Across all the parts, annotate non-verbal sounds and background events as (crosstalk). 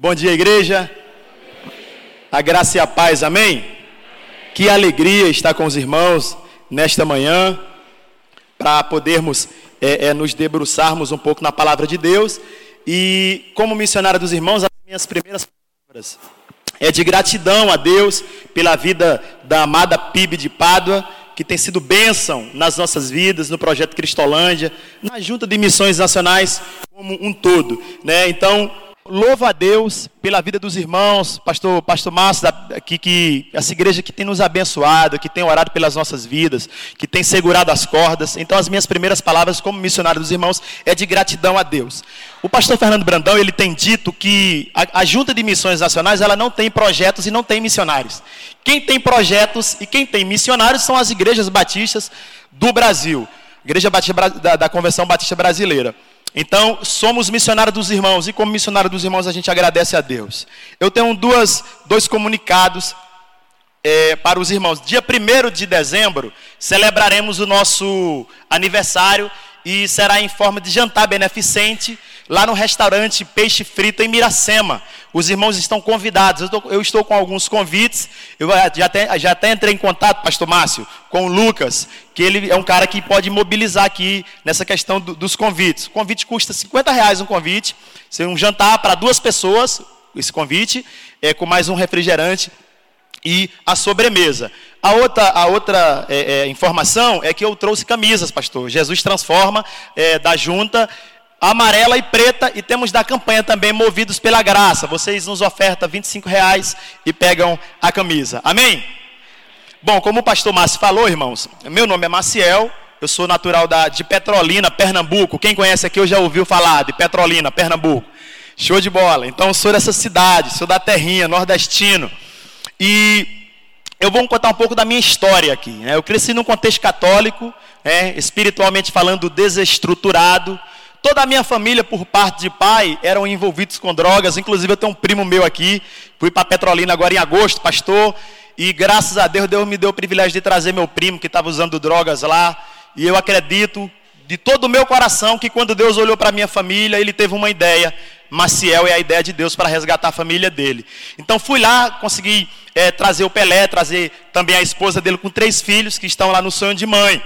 Bom dia, igreja. A graça e a paz, amém? Que alegria estar com os irmãos nesta manhã, para podermos é, é, nos debruçarmos um pouco na palavra de Deus. E, como missionário dos irmãos, as minhas primeiras palavras é de gratidão a Deus pela vida da amada PIB de Pádua, que tem sido bênção nas nossas vidas, no projeto Cristolândia, na Junta de Missões Nacionais como um todo. Né? Então, louvo a Deus pela vida dos irmãos, pastor, pastor Márcio, que, que, essa igreja que tem nos abençoado, que tem orado pelas nossas vidas, que tem segurado as cordas. Então, as minhas primeiras palavras como missionário dos irmãos é de gratidão a Deus. O pastor Fernando Brandão, ele tem dito que a, a Junta de Missões Nacionais, ela não tem projetos e não tem missionários. Quem tem projetos e quem tem missionários são as igrejas batistas do Brasil. Igreja Batista da, da Convenção Batista Brasileira. Então, somos missionários dos irmãos, e como missionário dos irmãos, a gente agradece a Deus. Eu tenho duas, dois comunicados é, para os irmãos. Dia 1 de dezembro, celebraremos o nosso aniversário e será em forma de jantar beneficente lá no restaurante Peixe Frito em Miracema. Os irmãos estão convidados. Eu estou, eu estou com alguns convites. Eu já até, já até entrei em contato, pastor Márcio, com o Lucas, que ele é um cara que pode mobilizar aqui nessa questão do, dos convites. O convite custa 50 reais um convite. Ser um jantar para duas pessoas, esse convite, é, com mais um refrigerante e a sobremesa. A outra, a outra é, é, informação é que eu trouxe camisas, pastor. Jesus transforma é, da junta amarela e preta, e temos da campanha também Movidos pela Graça. Vocês nos ofertam 25 reais e pegam a camisa. Amém? Bom, como o pastor Márcio falou, irmãos, meu nome é Maciel, eu sou natural da, de Petrolina, Pernambuco. Quem conhece aqui eu já ouviu falar de Petrolina, Pernambuco. Show de bola. Então, sou dessa cidade, sou da terrinha, nordestino. E eu vou contar um pouco da minha história aqui. Né? Eu cresci num contexto católico, né? espiritualmente falando, desestruturado. Toda a minha família, por parte de pai, eram envolvidos com drogas. Inclusive, eu tenho um primo meu aqui. Fui para Petrolina agora em agosto, pastor. E graças a Deus, Deus me deu o privilégio de trazer meu primo que estava usando drogas lá. E eu acredito de todo o meu coração que quando Deus olhou para minha família, ele teve uma ideia. Maciel é a ideia de Deus para resgatar a família dele. Então fui lá, consegui é, trazer o Pelé, trazer também a esposa dele com três filhos que estão lá no sonho de mãe.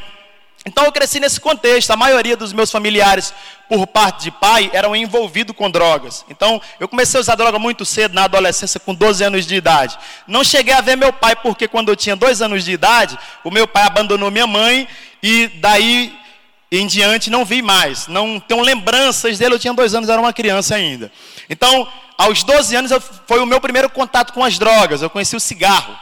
Então eu cresci nesse contexto. A maioria dos meus familiares, por parte de pai, eram envolvidos com drogas. Então eu comecei a usar droga muito cedo, na adolescência, com 12 anos de idade. Não cheguei a ver meu pai, porque quando eu tinha dois anos de idade, o meu pai abandonou minha mãe e daí em diante não vi mais. Não tenho lembranças dele. Eu tinha dois anos, era uma criança ainda. Então, aos 12 anos, foi o meu primeiro contato com as drogas. Eu conheci o cigarro.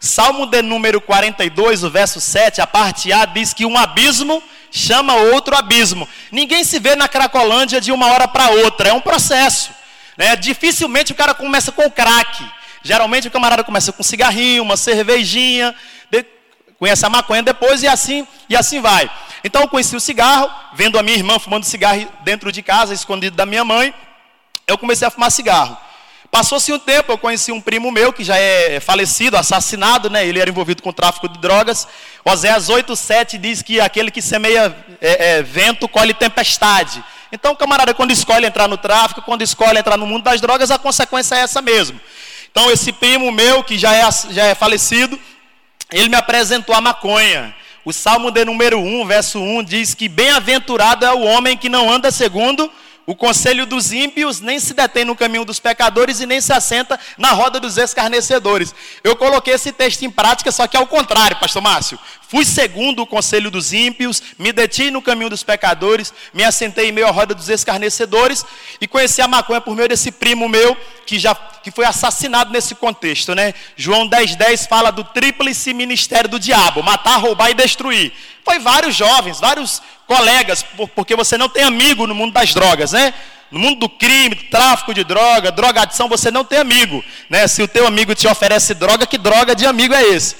Salmo de número 42, o verso 7, a parte A, diz que um abismo chama outro abismo. Ninguém se vê na Cracolândia de uma hora para outra, é um processo. Né? Dificilmente o cara começa com crack. Geralmente o camarada começa com cigarrinho, uma cervejinha, de, conhece a maconha depois e assim, e assim vai. Então eu conheci o cigarro, vendo a minha irmã fumando cigarro dentro de casa, escondido da minha mãe, eu comecei a fumar cigarro. Passou-se um tempo, eu conheci um primo meu que já é falecido, assassinado, né? Ele era envolvido com tráfico de drogas. Oséias 8,7 diz que aquele que semeia é, é, vento colhe tempestade. Então, camarada, quando escolhe entrar no tráfico, quando escolhe entrar no mundo das drogas, a consequência é essa mesmo. Então, esse primo meu, que já é, já é falecido, ele me apresentou a maconha. O Salmo de número 1, verso 1, diz que bem-aventurado é o homem que não anda segundo o conselho dos ímpios nem se detém no caminho dos pecadores e nem se assenta na roda dos escarnecedores. Eu coloquei esse texto em prática, só que ao contrário, pastor Márcio. Fui segundo o conselho dos ímpios, me detive no caminho dos pecadores, me assentei em meio à roda dos escarnecedores e conheci a maconha por meio desse primo meu que já que foi assassinado nesse contexto, né? João 10:10 10 fala do tríplice ministério do diabo, matar, roubar e destruir. Foi vários jovens, vários colegas, porque você não tem amigo no mundo das drogas, né? No mundo do crime, tráfico de droga, drogadição, você não tem amigo, né? Se o teu amigo te oferece droga, que droga de amigo é esse?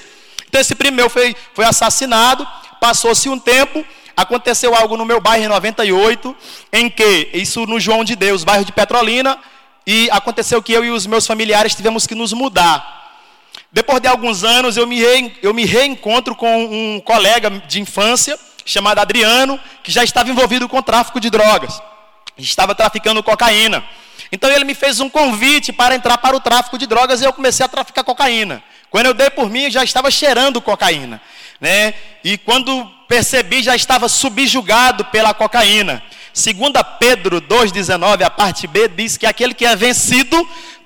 Então esse primo meu foi, foi assassinado, passou-se um tempo, aconteceu algo no meu bairro em 98, em que, isso no João de Deus, bairro de Petrolina, e aconteceu que eu e os meus familiares tivemos que nos mudar. Depois de alguns anos, eu me, re, eu me reencontro com um colega de infância, chamado Adriano, que já estava envolvido com tráfico de drogas. Estava traficando cocaína. Então ele me fez um convite para entrar para o tráfico de drogas e eu comecei a traficar cocaína. Quando eu dei por mim, já estava cheirando cocaína, né? E quando percebi, já estava subjugado pela cocaína. Segunda Pedro 2:19, a parte B diz que aquele que é vencido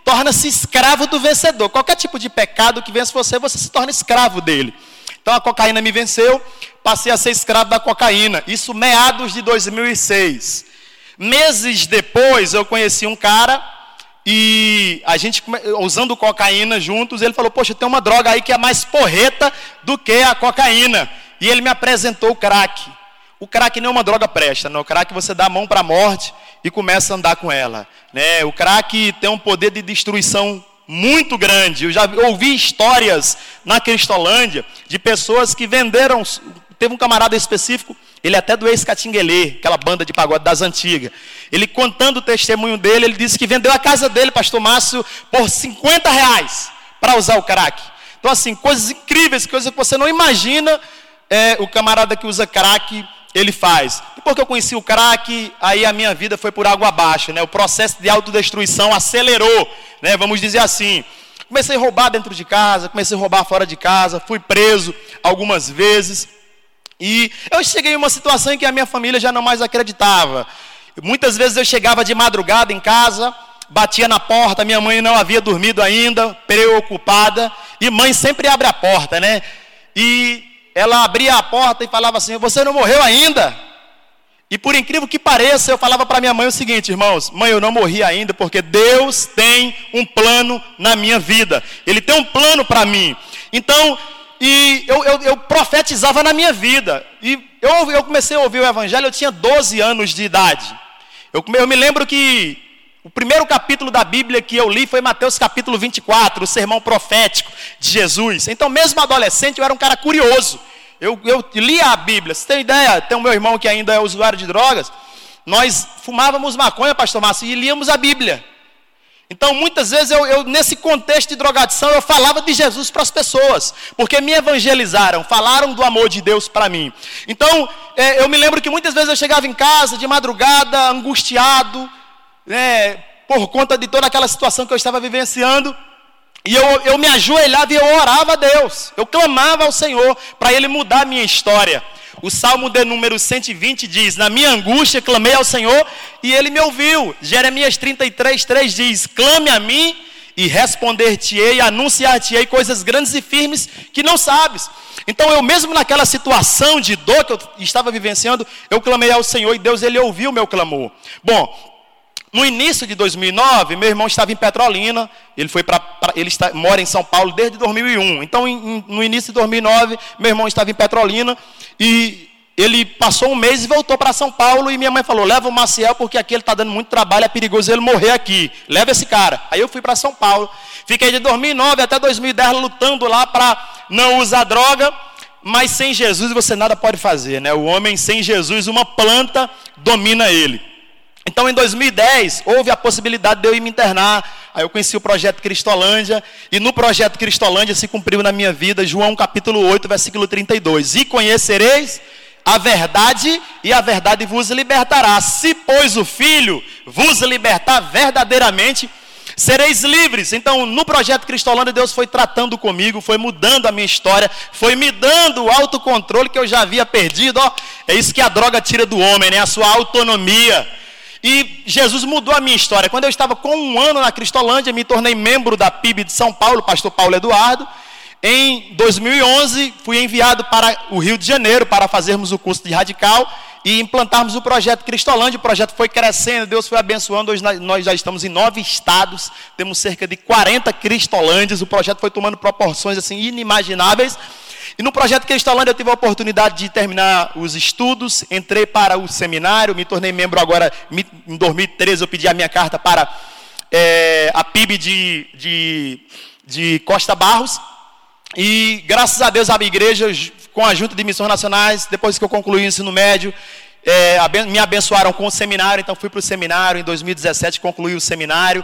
torna-se escravo do vencedor. Qualquer tipo de pecado que vence você, você se torna escravo dele. Então a cocaína me venceu, passei a ser escravo da cocaína. Isso meados de 2006. Meses depois eu conheci um cara e a gente usando cocaína juntos, ele falou: "Poxa, tem uma droga aí que é mais porreta do que a cocaína". E ele me apresentou o crack. O crack não é uma droga presta, não. O crack você dá a mão para a morte e começa a andar com ela. Né? O crack tem um poder de destruição muito grande. Eu já ouvi histórias na Cristolândia de pessoas que venderam. Teve um camarada específico, ele é até do ex-Catinguelê, aquela banda de pagode das antigas. Ele contando o testemunho dele, ele disse que vendeu a casa dele, pastor Márcio, por 50 reais para usar o crack. Então, assim, coisas incríveis, coisas que você não imagina é, o camarada que usa crack ele faz. E porque eu conheci o crack, aí a minha vida foi por água abaixo, né? O processo de autodestruição acelerou, né? Vamos dizer assim. Comecei a roubar dentro de casa, comecei a roubar fora de casa, fui preso algumas vezes. E eu cheguei em uma situação em que a minha família já não mais acreditava. Muitas vezes eu chegava de madrugada em casa, batia na porta, minha mãe não havia dormido ainda, preocupada, e mãe sempre abre a porta, né? E ela abria a porta e falava assim: Você não morreu ainda? E por incrível que pareça, eu falava para minha mãe o seguinte, irmãos: Mãe, eu não morri ainda porque Deus tem um plano na minha vida. Ele tem um plano para mim. Então, e eu, eu, eu, profetizava na minha vida. E eu, eu comecei a ouvir o Evangelho, eu tinha 12 anos de idade. Eu, eu me lembro que o primeiro capítulo da Bíblia que eu li foi Mateus capítulo 24, o sermão profético de Jesus. Então, mesmo adolescente, eu era um cara curioso. Eu, eu lia a Bíblia. Você tem ideia? Tem o meu irmão que ainda é usuário de drogas. Nós fumávamos maconha, pastor Márcio, e líamos a Bíblia. Então, muitas vezes, eu, eu, nesse contexto de drogadição, eu falava de Jesus para as pessoas, porque me evangelizaram, falaram do amor de Deus para mim. Então, é, eu me lembro que muitas vezes eu chegava em casa de madrugada, angustiado, né, por conta de toda aquela situação que eu estava vivenciando. E eu, eu me ajoelhava e eu orava a Deus. Eu clamava ao Senhor para Ele mudar a minha história. O Salmo de número 120 diz: Na minha angústia clamei ao Senhor e Ele me ouviu. Jeremias 33, 3 diz: Clame a mim e responder-te-ei, anunciar-te-ei coisas grandes e firmes que não sabes. Então eu mesmo naquela situação de dor que eu estava vivenciando, eu clamei ao Senhor e Deus ele ouviu o meu clamor. Bom, no início de 2009, meu irmão estava em Petrolina, ele foi para ele está, mora em São Paulo desde 2001. Então, em, no início de 2009, meu irmão estava em Petrolina e ele passou um mês e voltou para São Paulo e minha mãe falou: "Leva o Maciel porque aqui ele está dando muito trabalho, é perigoso ele morrer aqui. Leva esse cara". Aí eu fui para São Paulo. Fiquei de 2009 até 2010 lutando lá para não usar droga. Mas sem Jesus você nada pode fazer, né? O homem sem Jesus, uma planta domina ele. Então, em 2010, houve a possibilidade de eu ir me internar. Aí eu conheci o projeto Cristolândia, e no projeto Cristolândia se cumpriu na minha vida João capítulo 8, versículo 32. E conhecereis a verdade, e a verdade vos libertará. Se, pois, o Filho vos libertar verdadeiramente, sereis livres. Então, no projeto Cristolândia, Deus foi tratando comigo, foi mudando a minha história, foi me dando o autocontrole que eu já havia perdido. Ó, é isso que a droga tira do homem, né? A sua autonomia. E Jesus mudou a minha história. Quando eu estava com um ano na Cristolândia, me tornei membro da PIB de São Paulo, pastor Paulo Eduardo. Em 2011, fui enviado para o Rio de Janeiro para fazermos o curso de radical e implantarmos o projeto Cristolândia. O projeto foi crescendo, Deus foi abençoando. Hoje nós já estamos em nove estados, temos cerca de 40 Cristolândias. O projeto foi tomando proporções assim inimagináveis. E no projeto Cristalândia eu tive a oportunidade de terminar os estudos, entrei para o seminário, me tornei membro agora, em 2013 eu pedi a minha carta para é, a PIB de, de, de Costa Barros. E graças a Deus a minha igreja, com a junta de missões nacionais, depois que eu concluí o ensino médio, é, me abençoaram com o seminário, então fui para o seminário, em 2017 concluí o seminário,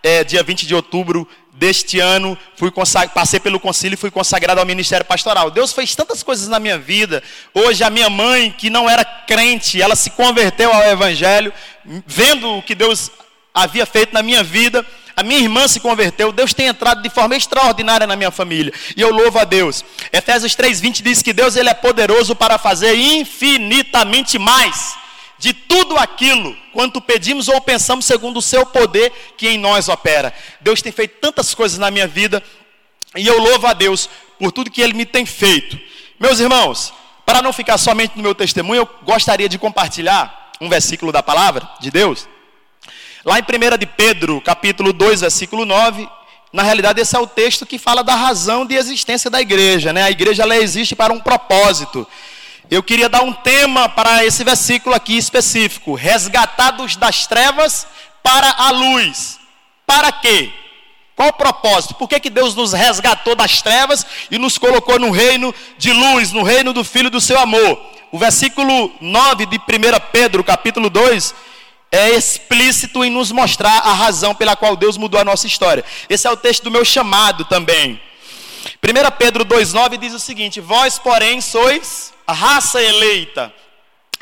é, dia 20 de outubro deste ano, fui passei pelo concílio e fui consagrado ao ministério pastoral. Deus fez tantas coisas na minha vida. Hoje a minha mãe, que não era crente, ela se converteu ao evangelho, vendo o que Deus havia feito na minha vida. A minha irmã se converteu, Deus tem entrado de forma extraordinária na minha família. E eu louvo a Deus. Efésios 3:20 diz que Deus ele é poderoso para fazer infinitamente mais de tudo aquilo quanto pedimos ou pensamos segundo o seu poder que em nós opera. Deus tem feito tantas coisas na minha vida e eu louvo a Deus por tudo que ele me tem feito. Meus irmãos, para não ficar somente no meu testemunho, eu gostaria de compartilhar um versículo da palavra de Deus. Lá em 1 de Pedro, capítulo 2, versículo 9, na realidade esse é o texto que fala da razão de existência da igreja, né? A igreja ela existe para um propósito. Eu queria dar um tema para esse versículo aqui específico: resgatados das trevas para a luz. Para quê? Qual o propósito? Por que, que Deus nos resgatou das trevas e nos colocou no reino de luz, no reino do Filho do seu amor? O versículo 9 de 1 Pedro, capítulo 2, é explícito em nos mostrar a razão pela qual Deus mudou a nossa história. Esse é o texto do meu chamado também. 1 Pedro 2,9 diz o seguinte: Vós, porém, sois raça eleita.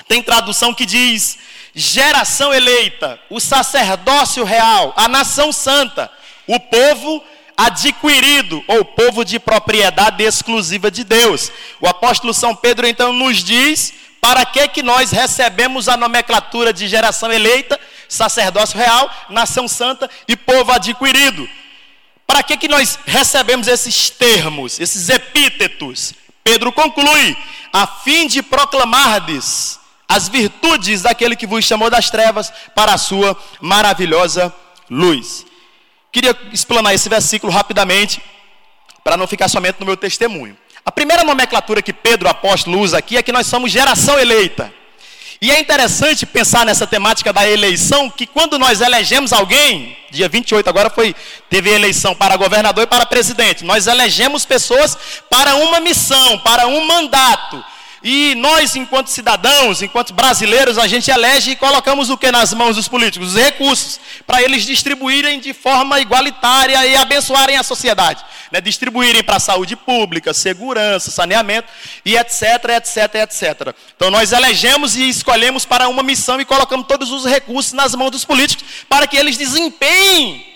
Tem tradução que diz: geração eleita, o sacerdócio real, a nação santa, o povo adquirido, ou povo de propriedade exclusiva de Deus. O apóstolo São Pedro então nos diz para que que nós recebemos a nomenclatura de geração eleita, sacerdócio real, nação santa e povo adquirido. Para que que nós recebemos esses termos, esses epítetos? Pedro conclui: a fim de proclamardes as virtudes daquele que vos chamou das trevas para a sua maravilhosa luz. Queria explanar esse versículo rapidamente, para não ficar somente no meu testemunho. A primeira nomenclatura que Pedro apóstolo usa aqui é que nós somos geração eleita. E é interessante pensar nessa temática da eleição, que quando nós elegemos alguém, dia 28 agora foi, teve eleição para governador e para presidente. Nós elegemos pessoas para uma missão, para um mandato. E nós, enquanto cidadãos, enquanto brasileiros, a gente elege e colocamos o que nas mãos dos políticos? Os recursos, para eles distribuírem de forma igualitária e abençoarem a sociedade. Né? Distribuírem para a saúde pública, segurança, saneamento e etc, etc, etc. Então nós elegemos e escolhemos para uma missão e colocamos todos os recursos nas mãos dos políticos para que eles desempenhem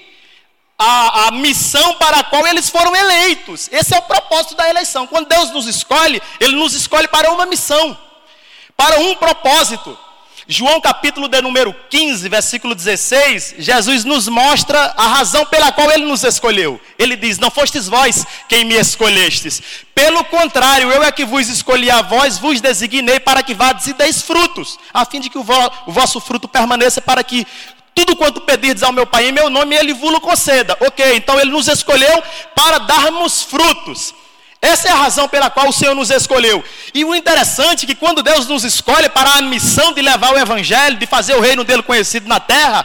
a, a, missão para a qual eles foram eleitos. Esse é o propósito da eleição. Quando Deus nos escolhe, Ele nos escolhe para uma missão, para um propósito. João capítulo de número 15, versículo 16, Jesus nos mostra a razão pela qual ele nos escolheu. Ele diz: Não fostes vós quem me escolhestes. Pelo contrário, eu é que vos escolhi a vós, vos designei para que vades e deis frutos, a fim de que o, vo o vosso fruto permaneça, para que tudo quanto pedirdes ao meu Pai em meu nome, Ele vos conceda. Ok, então Ele nos escolheu para darmos frutos. Essa é a razão pela qual o Senhor nos escolheu. E o interessante é que quando Deus nos escolhe para a missão de levar o Evangelho, de fazer o reino dele conhecido na terra,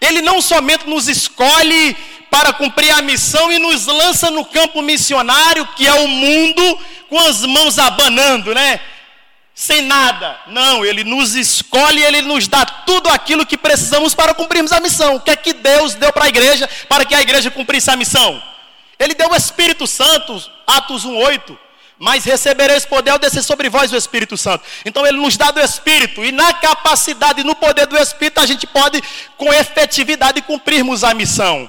Ele não somente nos escolhe para cumprir a missão e nos lança no campo missionário, que é o mundo, com as mãos abanando, né? Sem nada. Não, Ele nos escolhe, Ele nos dá tudo aquilo que precisamos para cumprirmos a missão. O que é que Deus deu para a igreja para que a igreja cumprisse a missão? Ele deu o Espírito Santo, Atos 1,8. Mas recebereis poder ao descer sobre vós o Espírito Santo. Então ele nos dá do Espírito, e na capacidade, no poder do Espírito, a gente pode, com efetividade, cumprirmos a missão.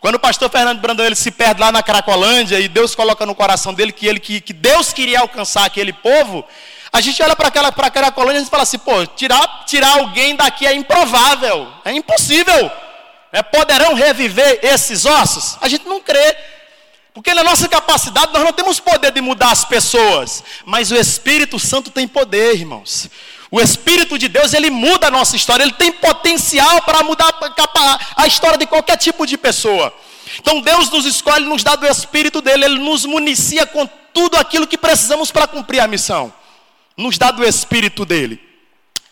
Quando o pastor Fernando Brandão ele se perde lá na Cracolândia e Deus coloca no coração dele que, ele, que, que Deus queria alcançar aquele povo, a gente olha para aquela, aquela colônia e fala assim, pô, tirar, tirar alguém daqui é improvável, é impossível. É, poderão reviver esses ossos? A gente não crê. Porque na nossa capacidade nós não temos poder de mudar as pessoas. Mas o Espírito Santo tem poder, irmãos. O Espírito de Deus, ele muda a nossa história. Ele tem potencial para mudar a história de qualquer tipo de pessoa. Então Deus nos escolhe, nos dá do Espírito dele. Ele nos municia com tudo aquilo que precisamos para cumprir a missão nos dá do Espírito dele.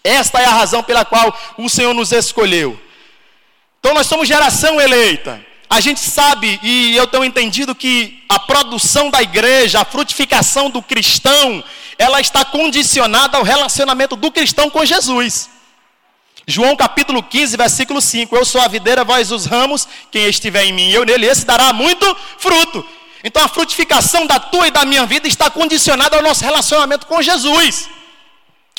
Esta é a razão pela qual o Senhor nos escolheu. Então nós somos geração eleita. A gente sabe e eu tenho entendido que a produção da igreja, a frutificação do cristão, ela está condicionada ao relacionamento do cristão com Jesus. João capítulo 15, versículo 5: Eu sou a videira, vós os ramos, quem estiver em mim, eu nele, esse dará muito fruto. Então a frutificação da tua e da minha vida está condicionada ao nosso relacionamento com Jesus.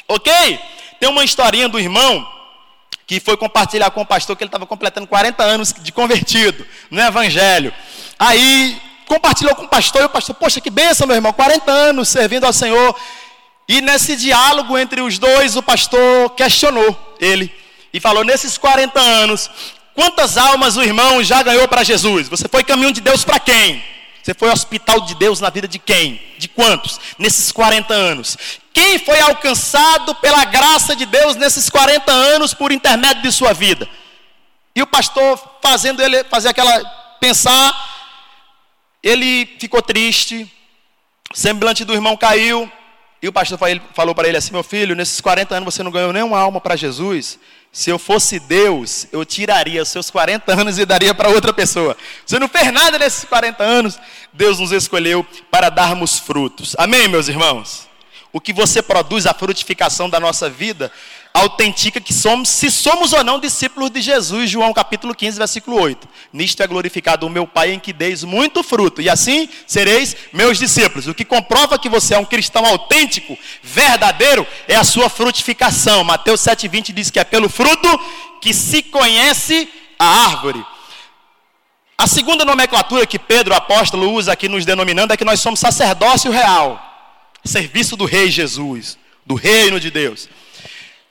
Ok? Tem uma historinha do irmão que foi compartilhar com o pastor que ele estava completando 40 anos de convertido no Evangelho. Aí compartilhou com o pastor e o pastor, poxa, que benção, meu irmão, 40 anos servindo ao Senhor. E nesse diálogo entre os dois, o pastor questionou ele e falou: nesses 40 anos, quantas almas o irmão já ganhou para Jesus? Você foi caminho de Deus para quem? Você foi hospital de Deus na vida de quem? De quantos? Nesses 40 anos. Quem foi alcançado pela graça de Deus nesses 40 anos por intermédio de sua vida? E o pastor fazendo ele fazer aquela pensar, ele ficou triste, semblante do irmão caiu, e o pastor falou para ele assim: Meu filho, nesses 40 anos você não ganhou nenhuma alma para Jesus. Se eu fosse Deus, eu tiraria seus 40 anos e daria para outra pessoa. Você não fez nada nesses 40 anos, Deus nos escolheu para darmos frutos. Amém, meus irmãos? O que você produz, a frutificação da nossa vida, autentica que somos, se somos ou não discípulos de Jesus, João capítulo 15, versículo 8. Nisto é glorificado o meu Pai em que deis muito fruto, e assim sereis meus discípulos. O que comprova que você é um cristão autêntico, verdadeiro, é a sua frutificação. Mateus 7,20 diz que é pelo fruto que se conhece a árvore. A segunda nomenclatura que Pedro, apóstolo, usa aqui nos denominando é que nós somos sacerdócio real, serviço do Rei Jesus, do reino de Deus.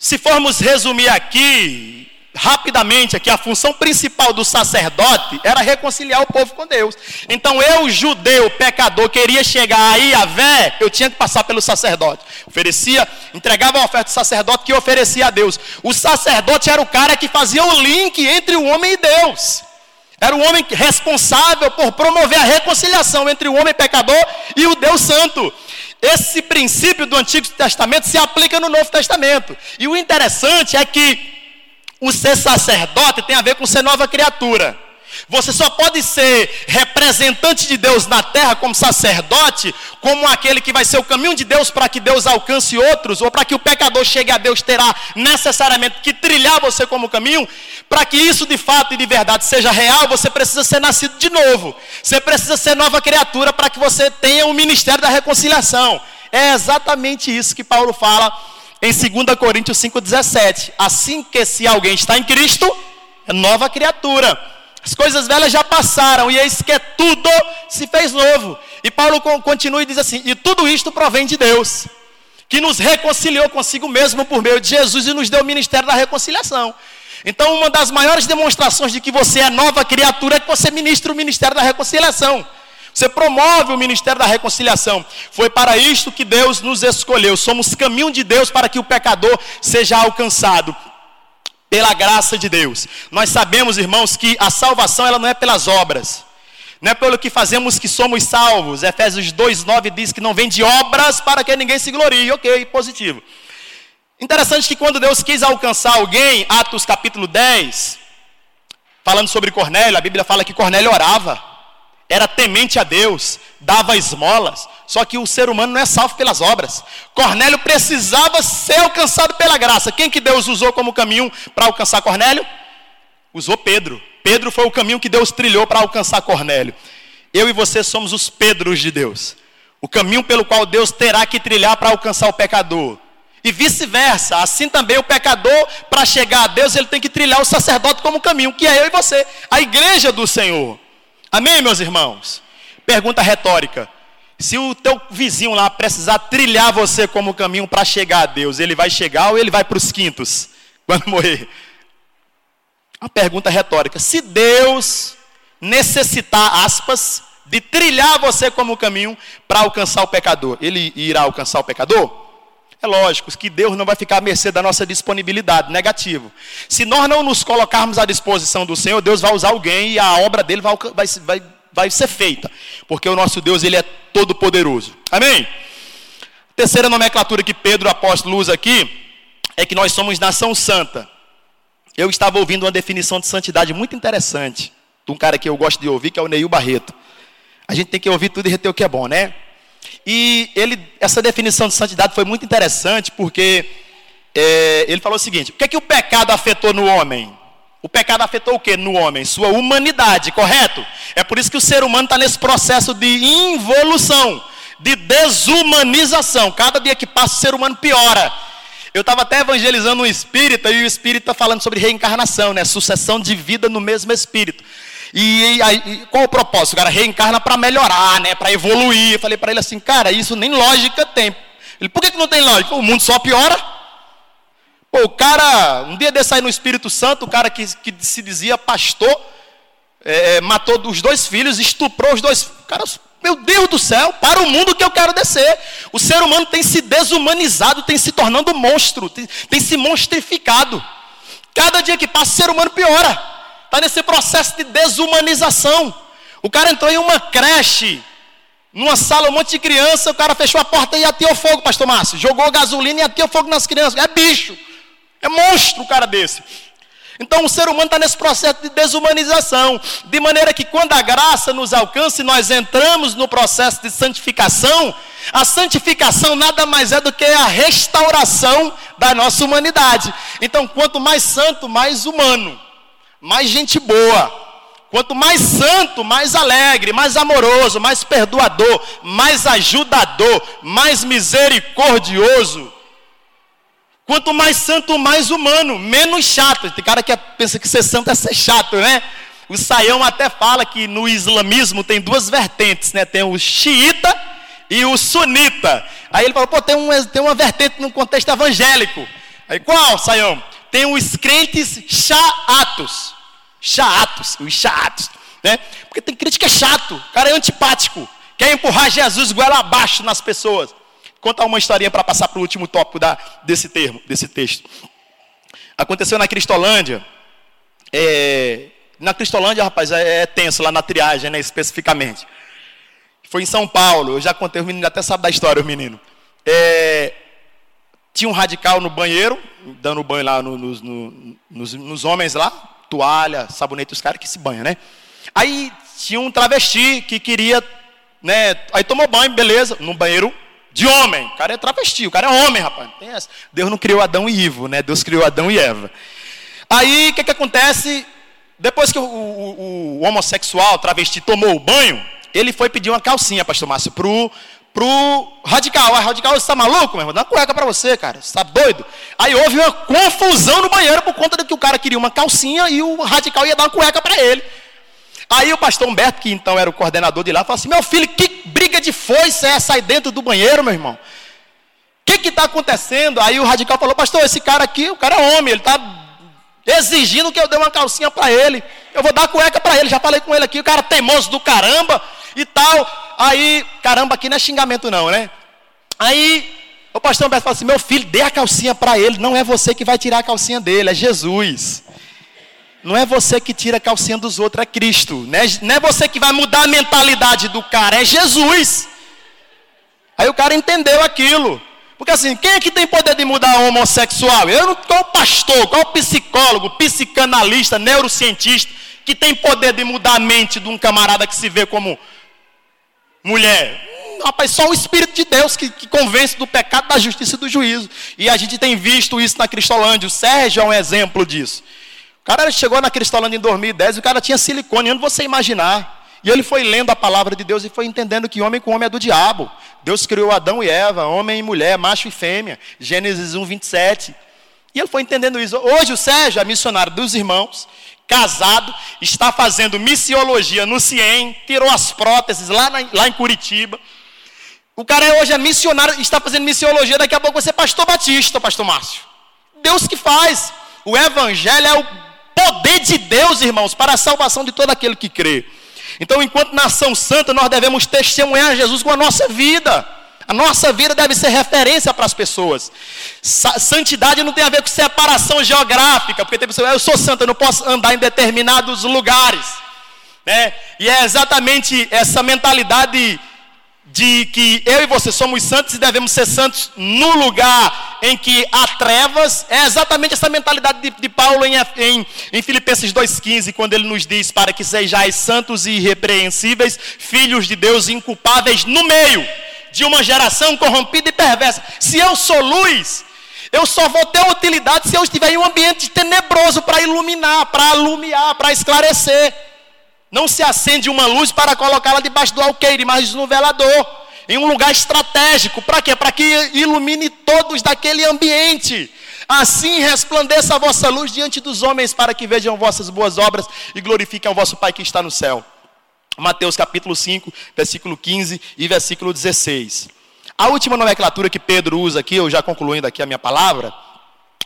Se formos resumir aqui, rapidamente aqui, a função principal do sacerdote era reconciliar o povo com Deus. Então eu, judeu, pecador, queria chegar a vé, eu tinha que passar pelo sacerdote. Oferecia, entregava a oferta do sacerdote que oferecia a Deus. O sacerdote era o cara que fazia o link entre o homem e Deus. Era o homem responsável por promover a reconciliação entre o homem pecador e o Deus Santo. Esse princípio do Antigo Testamento se aplica no Novo Testamento. E o interessante é que o ser sacerdote tem a ver com ser nova criatura. Você só pode ser representante de Deus na terra como sacerdote, como aquele que vai ser o caminho de Deus para que Deus alcance outros, ou para que o pecador chegue a Deus, terá necessariamente que trilhar você como caminho. Para que isso de fato e de verdade seja real, você precisa ser nascido de novo. Você precisa ser nova criatura para que você tenha o ministério da reconciliação. É exatamente isso que Paulo fala em 2 Coríntios 5,17. Assim que se alguém está em Cristo, é nova criatura. As coisas velhas já passaram, e eis que tudo se fez novo. E Paulo continua e diz assim: e tudo isto provém de Deus, que nos reconciliou consigo mesmo por meio de Jesus e nos deu o ministério da reconciliação. Então, uma das maiores demonstrações de que você é nova criatura é que você ministra o ministério da reconciliação. Você promove o ministério da reconciliação. Foi para isto que Deus nos escolheu. Somos caminho de Deus para que o pecador seja alcançado pela graça de Deus. Nós sabemos, irmãos, que a salvação ela não é pelas obras. Não é pelo que fazemos que somos salvos. Efésios 2:9 diz que não vem de obras para que ninguém se glorie. OK, positivo. Interessante que quando Deus quis alcançar alguém, Atos capítulo 10, falando sobre Cornélio, a Bíblia fala que Cornélio orava, era temente a Deus, dava esmolas. Só que o ser humano não é salvo pelas obras. Cornélio precisava ser alcançado pela graça. Quem que Deus usou como caminho para alcançar Cornélio? Usou Pedro. Pedro foi o caminho que Deus trilhou para alcançar Cornélio. Eu e você somos os Pedros de Deus. O caminho pelo qual Deus terá que trilhar para alcançar o pecador. E vice-versa, assim também o pecador, para chegar a Deus, ele tem que trilhar o sacerdote como caminho, que é eu e você, a igreja do Senhor. Amém, meus irmãos? Pergunta retórica: se o teu vizinho lá precisar trilhar você como caminho para chegar a Deus, ele vai chegar ou ele vai para os quintos (laughs) quando morrer? Uma pergunta retórica. Se Deus necessitar, aspas, de trilhar você como caminho para alcançar o pecador, ele irá alcançar o pecador? É lógico que Deus não vai ficar à mercê da nossa disponibilidade, negativo. Se nós não nos colocarmos à disposição do Senhor, Deus vai usar alguém e a obra dele vai, vai, vai vai ser feita, porque o nosso Deus ele é todo poderoso. Amém? Terceira nomenclatura que Pedro apóstolo usa aqui é que nós somos nação santa. Eu estava ouvindo uma definição de santidade muito interessante de um cara que eu gosto de ouvir, que é o Neil Barreto. A gente tem que ouvir tudo e reter o que é bom, né? E ele, essa definição de santidade foi muito interessante porque é, ele falou o seguinte: o que é que o pecado afetou no homem? O pecado afetou o que no homem? Sua humanidade, correto? É por isso que o ser humano está nesse processo de involução, de desumanização. Cada dia que passa, o ser humano piora. Eu estava até evangelizando um espírita e o espírita falando sobre reencarnação, né? Sucessão de vida no mesmo espírito. E, e, qual o propósito? O cara reencarna para melhorar, né? Para evoluir. Eu falei para ele assim, cara, isso nem lógica tem. Ele, por que, que não tem lógica? O mundo só piora. Pô, o cara, um dia desse aí no Espírito Santo, o cara que, que se dizia pastor, é, é matou os dois filhos, estuprou os dois. Cara, meu Deus do céu, para o mundo que eu quero descer. O ser humano tem se desumanizado, tem se tornando monstro, tem, tem se monstrificado. Cada dia que passa, o ser humano piora. Está nesse processo de desumanização. O cara entrou em uma creche, numa sala, um monte de criança, o cara fechou a porta e ateou fogo, pastor Márcio. Jogou gasolina e ateou fogo nas crianças. É bicho. É monstro o cara desse. Então o ser humano está nesse processo de desumanização, de maneira que quando a graça nos alcança e nós entramos no processo de santificação, a santificação nada mais é do que a restauração da nossa humanidade. Então, quanto mais santo, mais humano, mais gente boa. Quanto mais santo, mais alegre, mais amoroso, mais perdoador, mais ajudador, mais misericordioso. Quanto mais santo, mais humano, menos chato. Tem cara que pensa que ser santo é ser chato, né? O Saião até fala que no islamismo tem duas vertentes, né? Tem o xiita e o sunita. Aí ele falou, pô, tem, um, tem uma vertente no contexto evangélico. Aí qual, Saião? Tem os crentes chatos. Chatos, os chatos, né? Porque tem crente que é chato, o cara é antipático, quer empurrar Jesus goela abaixo nas pessoas contar uma historinha para passar para o último tópico da, desse termo, desse texto. Aconteceu na Cristolândia. É, na Cristolândia, rapaz, é, é, tenso lá na triagem, né, especificamente. Foi em São Paulo. Eu já contei, o menino até sabe da história, o menino. É, tinha um radical no banheiro, dando banho lá no, no, no, nos, nos, homens lá, toalha, sabonete, os caras que se banham, né? Aí tinha um travesti que queria, né? Aí tomou banho, beleza, no banheiro de homem. O cara é travesti, o cara é homem, rapaz. Deus não criou Adão e Ivo, né? Deus criou Adão e Eva. Aí, o que, que acontece? Depois que o, o, o, homossexual, travesti, tomou o banho, ele foi pedir uma calcinha, pastor Márcio, pro, pro radical. Ah, radical, você está maluco, meu irmão? Dá uma cueca para você, cara. Você está doido? Aí houve uma confusão no banheiro por conta de que o cara queria uma calcinha e o radical ia dar uma cueca para ele. Aí o pastor Humberto, que então era o coordenador de lá, falou assim: Meu filho, que briga de foice é essa aí dentro do banheiro, meu irmão? O que está acontecendo? Aí o radical falou: Pastor, esse cara aqui, o cara é homem, ele está exigindo que eu dê uma calcinha para ele. Eu vou dar cueca para ele. Já falei com ele aqui, o cara teimoso do caramba e tal. Aí, caramba, aqui não é xingamento, não, né? Aí o pastor Humberto falou assim: Meu filho, dê a calcinha para ele. Não é você que vai tirar a calcinha dele, é Jesus. Não é você que tira a calcinha dos outros, é Cristo. Não é, não é você que vai mudar a mentalidade do cara, é Jesus. Aí o cara entendeu aquilo. Porque assim, quem é que tem poder de mudar homossexual? Eu não qual pastor, qual psicólogo, psicanalista, neurocientista que tem poder de mudar a mente de um camarada que se vê como mulher? Rapaz, só o Espírito de Deus que, que, convence do pecado, da justiça e do juízo. E a gente tem visto isso na Cristolândia. O Sérgio é um exemplo disso. O cara chegou na Cristolândia em 2010 e o cara tinha silicone, onde você imaginar. E ele foi lendo a palavra de Deus e foi entendendo que homem com homem é do diabo. Deus criou Adão e Eva, homem e mulher, macho e fêmea. Gênesis 1, 27. E ele foi entendendo isso. Hoje o Sérgio é missionário dos irmãos, casado, está fazendo missiologia no CIEM, tirou as próteses lá, na, lá em Curitiba. O cara hoje é missionário, está fazendo missiologia, daqui a pouco vai ser pastor batista, pastor Márcio. Deus que faz. O evangelho é o poder de Deus, irmãos, para a salvação de todo aquele que crê. Então, enquanto nação santa, nós devemos testemunhar Jesus com a nossa vida. A nossa vida deve ser referência para as pessoas. Santidade não tem a ver com separação geográfica, porque tem pessoas, eu sou santa, eu não posso andar em determinados lugares. Né? E é exatamente essa mentalidade de que eu e você somos santos e devemos ser santos no lugar em que há trevas, é exatamente essa mentalidade de, de Paulo em, em, em Filipenses 2,15, quando ele nos diz: para que sejais santos e irrepreensíveis, filhos de Deus inculpáveis no meio de uma geração corrompida e perversa. Se eu sou luz, eu só vou ter utilidade se eu estiver em um ambiente tenebroso para iluminar, para alumiar, para esclarecer. Não se acende uma luz para colocá-la debaixo do alqueire, mas no velador. em um lugar estratégico. Para quê? Para que ilumine todos daquele ambiente. Assim resplandeça a vossa luz diante dos homens, para que vejam vossas boas obras e glorifiquem ao vosso Pai que está no céu. Mateus capítulo 5, versículo 15 e versículo 16. A última nomenclatura que Pedro usa aqui, eu já concluindo aqui a minha palavra,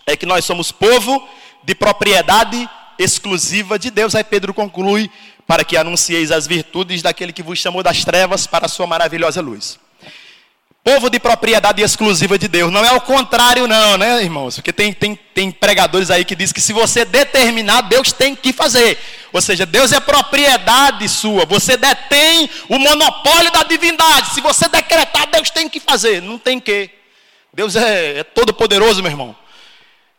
é que nós somos povo de propriedade exclusiva de Deus. Aí Pedro conclui para que anuncieis as virtudes daquele que vos chamou das trevas para a sua maravilhosa luz. Povo de propriedade exclusiva de Deus. Não é o contrário, não, né, irmãos? Porque tem, tem, tem pregadores aí que dizem que se você determinar, Deus tem que fazer. Ou seja, Deus é propriedade sua. Você detém o monopólio da divindade. Se você decretar, Deus tem que fazer. Não tem que. Deus é, é todo poderoso, meu irmão.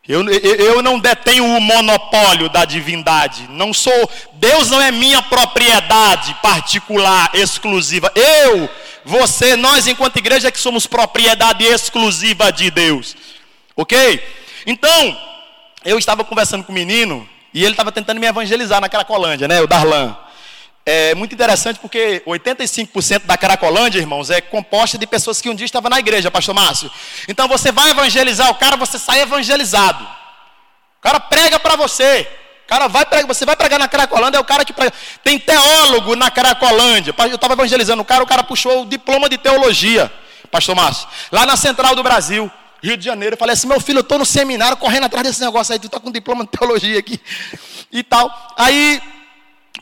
Eu, eu não detenho o monopólio da divindade. Não sou. Deus não é minha propriedade particular, exclusiva. Eu, você, nós, enquanto igreja, é que somos propriedade exclusiva de Deus. Ok? Então, eu estava conversando com o menino e ele estava tentando me evangelizar na Cracolândia, né? O Darlan. É muito interessante porque 85% da Caracolândia, irmãos, é composta de pessoas que um dia estavam na igreja, pastor Márcio. Então você vai evangelizar o cara, você sai evangelizado. O cara prega para você. Cara vai pregar, você vai pregar na Caracolândia, é o cara que prega. Tem teólogo na Caracolândia. Eu estava evangelizando o cara, o cara puxou o diploma de teologia, pastor Márcio, lá na Central do Brasil. Rio de Janeiro, eu falei assim, meu filho, eu estou no seminário correndo atrás desse negócio aí, tu está com diploma de teologia aqui e tal. Aí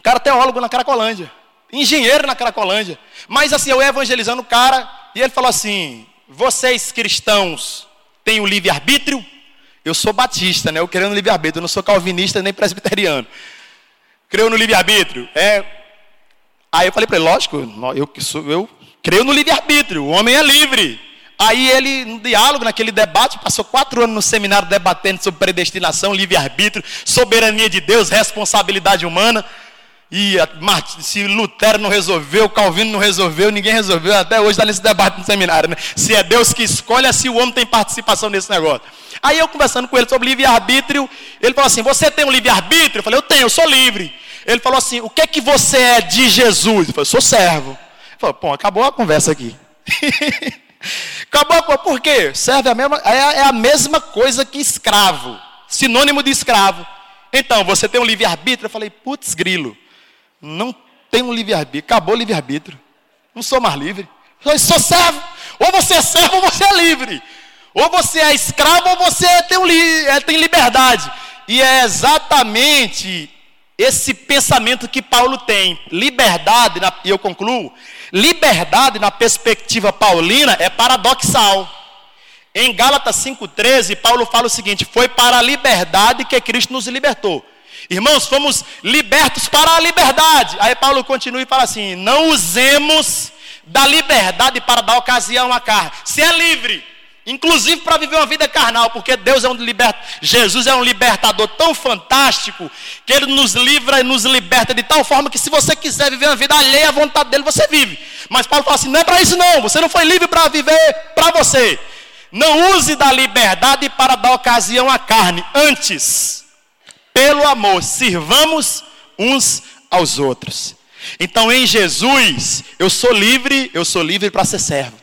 cara teólogo na Cracolândia, engenheiro na Cracolândia. Mas assim, eu ia evangelizando o cara e ele falou assim: vocês cristãos têm o livre-arbítrio? Eu sou batista, né? Eu creio no livre-arbítrio, eu não sou calvinista nem presbiteriano. Creio no livre-arbítrio. É... Aí eu falei para ele, lógico, eu, eu creio no livre-arbítrio, o homem é livre. Aí ele, no diálogo, naquele debate, passou quatro anos no seminário debatendo sobre predestinação, livre-arbítrio, soberania de Deus, responsabilidade humana. E se Lutero não resolveu, Calvino não resolveu, ninguém resolveu, até hoje está nesse debate no seminário, né? Se é Deus que escolhe, se o homem tem participação nesse negócio. Aí eu conversando com ele sobre livre-arbítrio, ele falou assim: Você tem um livre-arbítrio? Eu falei: Eu tenho, eu sou livre. Ele falou assim: O que é que você é de Jesus? Eu falei: sou servo. Ele falou: Pô, acabou a conversa aqui. (laughs) acabou, por quê? Serve a mesma, é, é a mesma coisa que escravo, sinônimo de escravo. Então, você tem um livre-arbítrio? Eu falei: Putz, grilo não tenho um livre-arbítrio. Acabou o livre-arbítrio. Não sou mais livre. Eu sou servo. Ou você é servo ou você é livre. Ou você é escravo ou você tem, um, é, tem liberdade. E é exatamente esse pensamento que Paulo tem. Liberdade, na, e eu concluo, liberdade na perspectiva paulina é paradoxal. Em Gálatas 5,13, Paulo fala o seguinte: foi para a liberdade que Cristo nos libertou. Irmãos, fomos libertos para a liberdade. Aí Paulo continua e fala assim: não usemos da liberdade para dar ocasião à carne. Se é livre, inclusive para viver uma vida carnal, porque Deus é um libert... Jesus é um libertador tão fantástico que ele nos livra e nos liberta de tal forma que se você quiser viver uma vida alheia à vontade dele, você vive. Mas Paulo fala assim: não é para isso não. Você não foi livre para viver para você. Não use da liberdade para dar ocasião à carne. Antes, pelo amor, sirvamos uns aos outros. Então, em Jesus, eu sou livre, eu sou livre para ser servo.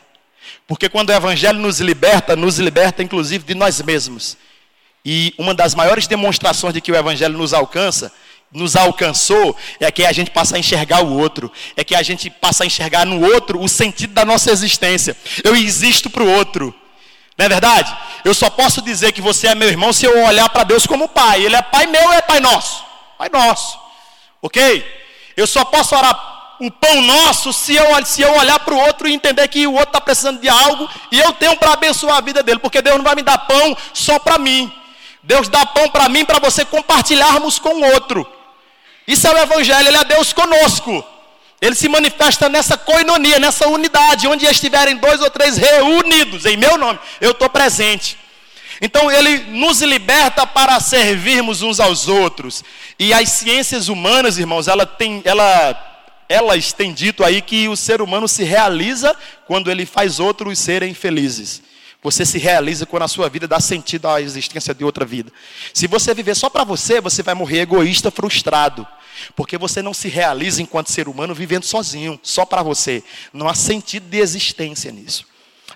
Porque quando o Evangelho nos liberta, nos liberta inclusive de nós mesmos. E uma das maiores demonstrações de que o Evangelho nos alcança, nos alcançou, é que a gente passa a enxergar o outro. É que a gente passa a enxergar no outro o sentido da nossa existência. Eu existo para o outro. Não é verdade? Eu só posso dizer que você é meu irmão se eu olhar para Deus como pai. Ele é pai meu é pai nosso? Pai nosso. Ok? Eu só posso orar o pão nosso se eu, se eu olhar para o outro e entender que o outro está precisando de algo e eu tenho para abençoar a vida dele. Porque Deus não vai me dar pão só para mim. Deus dá pão para mim para você compartilharmos com o outro. Isso é o Evangelho, ele é Deus conosco. Ele se manifesta nessa coinonia, nessa unidade, onde estiverem dois ou três reunidos em meu nome, eu estou presente. Então ele nos liberta para servirmos uns aos outros. E as ciências humanas, irmãos, ela tem, ela, elas têm dito aí que o ser humano se realiza quando ele faz outros serem felizes. Você se realiza quando a sua vida dá sentido à existência de outra vida. Se você viver só para você, você vai morrer egoísta, frustrado. Porque você não se realiza enquanto ser humano vivendo sozinho, só para você. Não há sentido de existência nisso.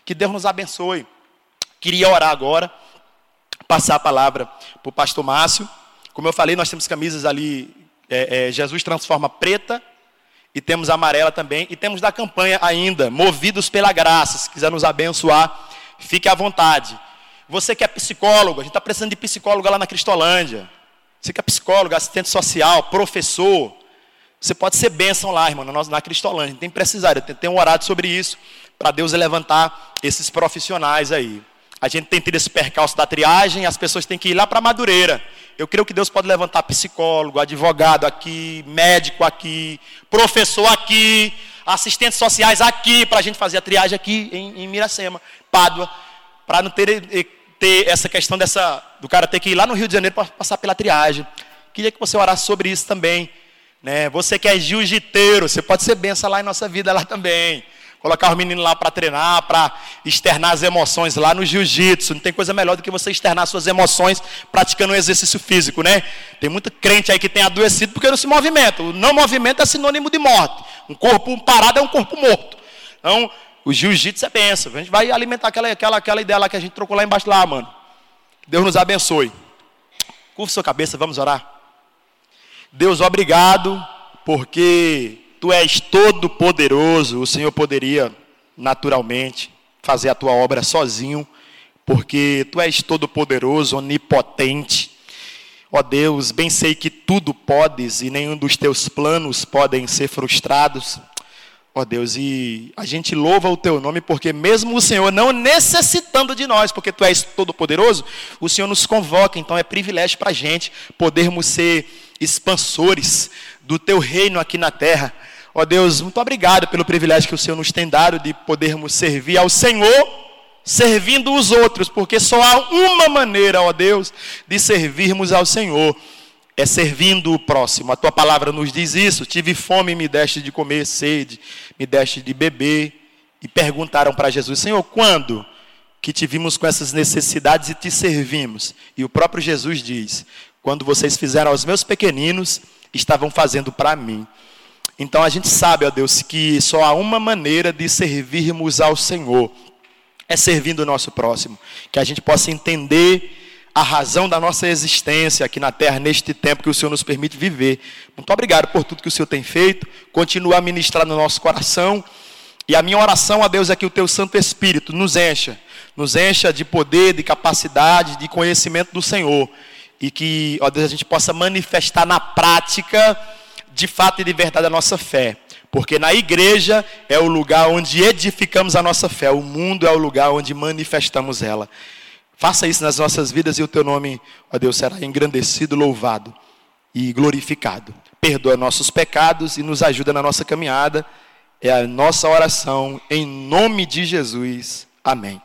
Que Deus nos abençoe. Queria orar agora, passar a palavra para o pastor Márcio. Como eu falei, nós temos camisas ali, é, é, Jesus transforma preta, e temos amarela também, e temos da campanha ainda, movidos pela graça. Se quiser nos abençoar, fique à vontade. Você que é psicólogo, a gente está precisando de psicólogo lá na Cristolândia. Você que é psicólogo, assistente social, professor, você pode ser bênção lá, irmão, na, na Cristolândia. Tem precisado, tem um orado sobre isso, para Deus levantar esses profissionais aí. A gente tem tido esse percalço da triagem, as pessoas têm que ir lá para Madureira. Eu creio que Deus pode levantar psicólogo, advogado aqui, médico aqui, professor aqui, assistentes sociais aqui, para a gente fazer a triagem aqui em, em Miracema, Pádua, para não ter, eh, ter essa questão dessa, do cara ter que ir lá no Rio de Janeiro para passar pela triagem. Queria que você orasse sobre isso também. Né? Você que é jiu-jiteiro, você pode ser benção lá em nossa vida lá também. Colocar os meninos lá para treinar, para externar as emoções lá no jiu-jitsu. Não tem coisa melhor do que você externar suas emoções praticando um exercício físico, né? Tem muita crente aí que tem adoecido porque não se movimenta. O não movimento é sinônimo de morte. Um corpo parado é um corpo morto. Então, o jiu-jitsu é benção. A gente vai alimentar aquela, aquela, aquela ideia lá que a gente trocou lá embaixo lá, mano. Deus nos abençoe. Curva sua cabeça, vamos orar. Deus, obrigado, porque Tu és todo poderoso. O Senhor poderia naturalmente fazer a tua obra sozinho, porque tu és todo poderoso, onipotente. Ó Deus, bem sei que tudo podes e nenhum dos teus planos podem ser frustrados. Ó Deus, e a gente louva o teu nome porque mesmo o Senhor não necessitando de nós, porque tu és todo poderoso, o Senhor nos convoca, então é privilégio para a gente podermos ser expansores do teu reino aqui na terra. Ó Deus, muito obrigado pelo privilégio que o Senhor nos tem dado de podermos servir ao Senhor, servindo os outros, porque só há uma maneira, ó Deus, de servirmos ao Senhor, é servindo o próximo. A tua palavra nos diz isso: tive fome, me deste de comer, sede, me deste de beber. E perguntaram para Jesus: Senhor, quando que te vimos com essas necessidades e te servimos? E o próprio Jesus diz: Quando vocês fizeram aos meus pequeninos, estavam fazendo para mim. Então a gente sabe, ó Deus, que só há uma maneira de servirmos ao Senhor, é servindo o nosso próximo. Que a gente possa entender a razão da nossa existência aqui na terra, neste tempo que o Senhor nos permite viver. Muito obrigado por tudo que o Senhor tem feito. Continua a ministrar no nosso coração. E a minha oração a Deus é que o teu Santo Espírito nos encha, nos encha de poder, de capacidade, de conhecimento do Senhor. E que, ó Deus, a gente possa manifestar na prática de fato e de verdade a nossa fé. Porque na igreja é o lugar onde edificamos a nossa fé, o mundo é o lugar onde manifestamos ela. Faça isso nas nossas vidas e o teu nome, ó Deus, será engrandecido, louvado e glorificado. Perdoa nossos pecados e nos ajuda na nossa caminhada. É a nossa oração em nome de Jesus. Amém.